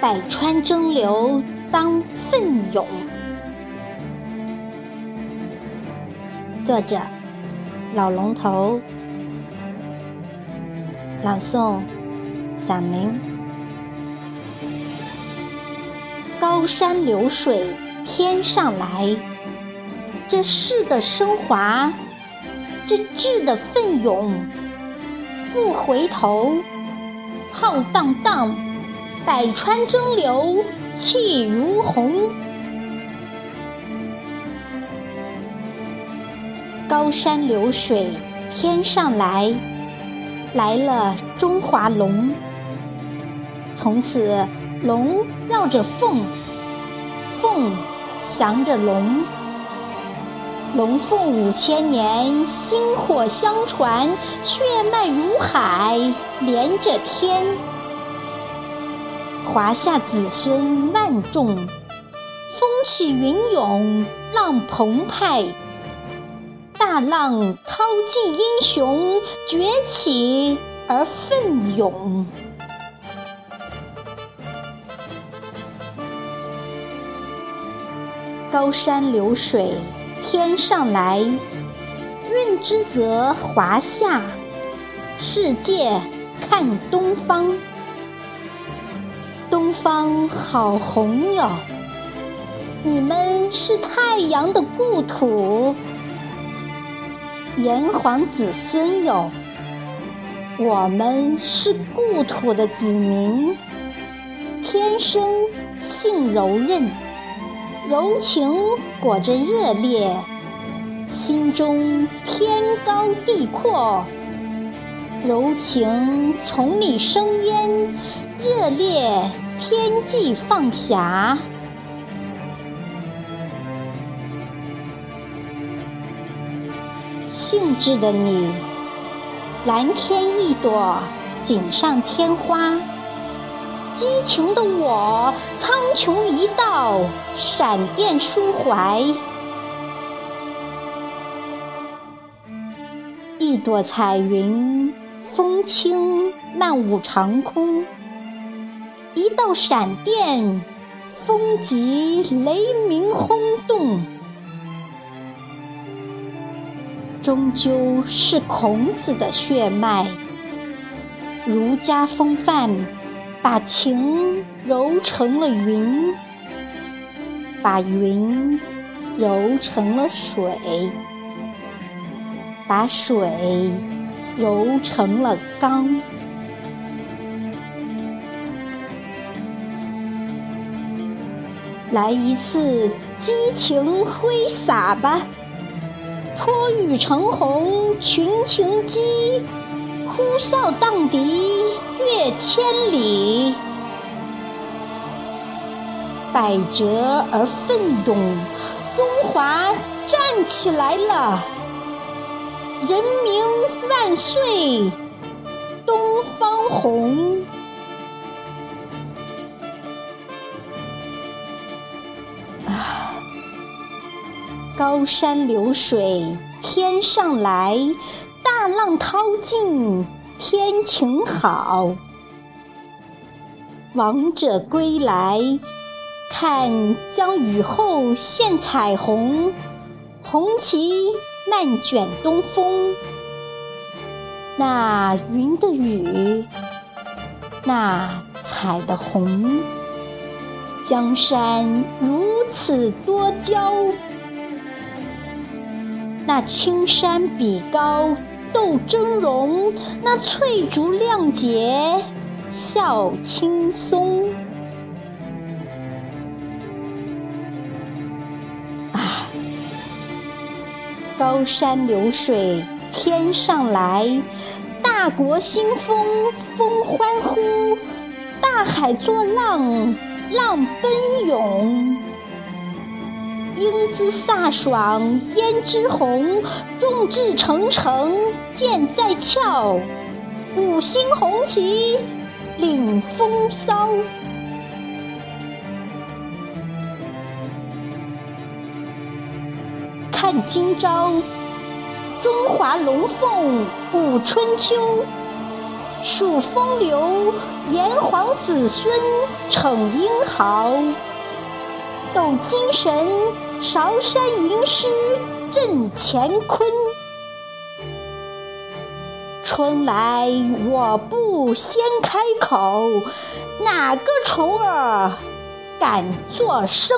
百川争流当奋勇。作者：老龙头。朗诵：响铃。高山流水天上来，这势的升华，这志的奋勇，不回头，浩荡荡，百川争流气如虹。高山流水天上来，来了中华龙，从此。龙绕着凤，凤翔着龙，龙凤五千年，薪火相传，血脉如海连着天。华夏子孙万众，风起云涌，浪澎湃，大浪淘尽英雄崛起而奋勇。高山流水天上来，润之则华夏，世界看东方。东方好红哟，你们是太阳的故土，炎黄子孙哟，我们是故土的子民，天生性柔韧。柔情裹着热烈，心中天高地阔；柔情从你生烟，热烈天际放霞。兴致的你，蓝天一朵，锦上添花。激情的我，苍穹一道，闪电抒怀。一朵彩云，风轻漫舞长空；一道闪电，风急雷鸣轰动。终究是孔子的血脉，儒家风范。把情揉成了云，把云揉成了水，把水揉成了钢。来一次激情挥洒吧，泼雨成虹，群情激，呼啸荡涤。越千里，百折而奋勇，中华站起来了！人民万岁，东方红！高山流水天上来，大浪淘尽。天晴好，王者归来，看将雨后现彩虹，红旗漫卷东风。那云的雨，那彩的虹，江山如此多娇，那青山比高。斗峥嵘，那翠竹亮节笑青松。啊，高山流水天上来，大国兴风风欢呼，大海作浪浪奔涌。英姿飒爽，胭脂红；众志成城，剑在鞘。五星红旗领风骚。看今朝，中华龙凤舞春秋。数风流，炎黄子孙逞英豪。斗精神，韶山吟诗震乾坤。春来我不先开口，哪个虫儿敢作声？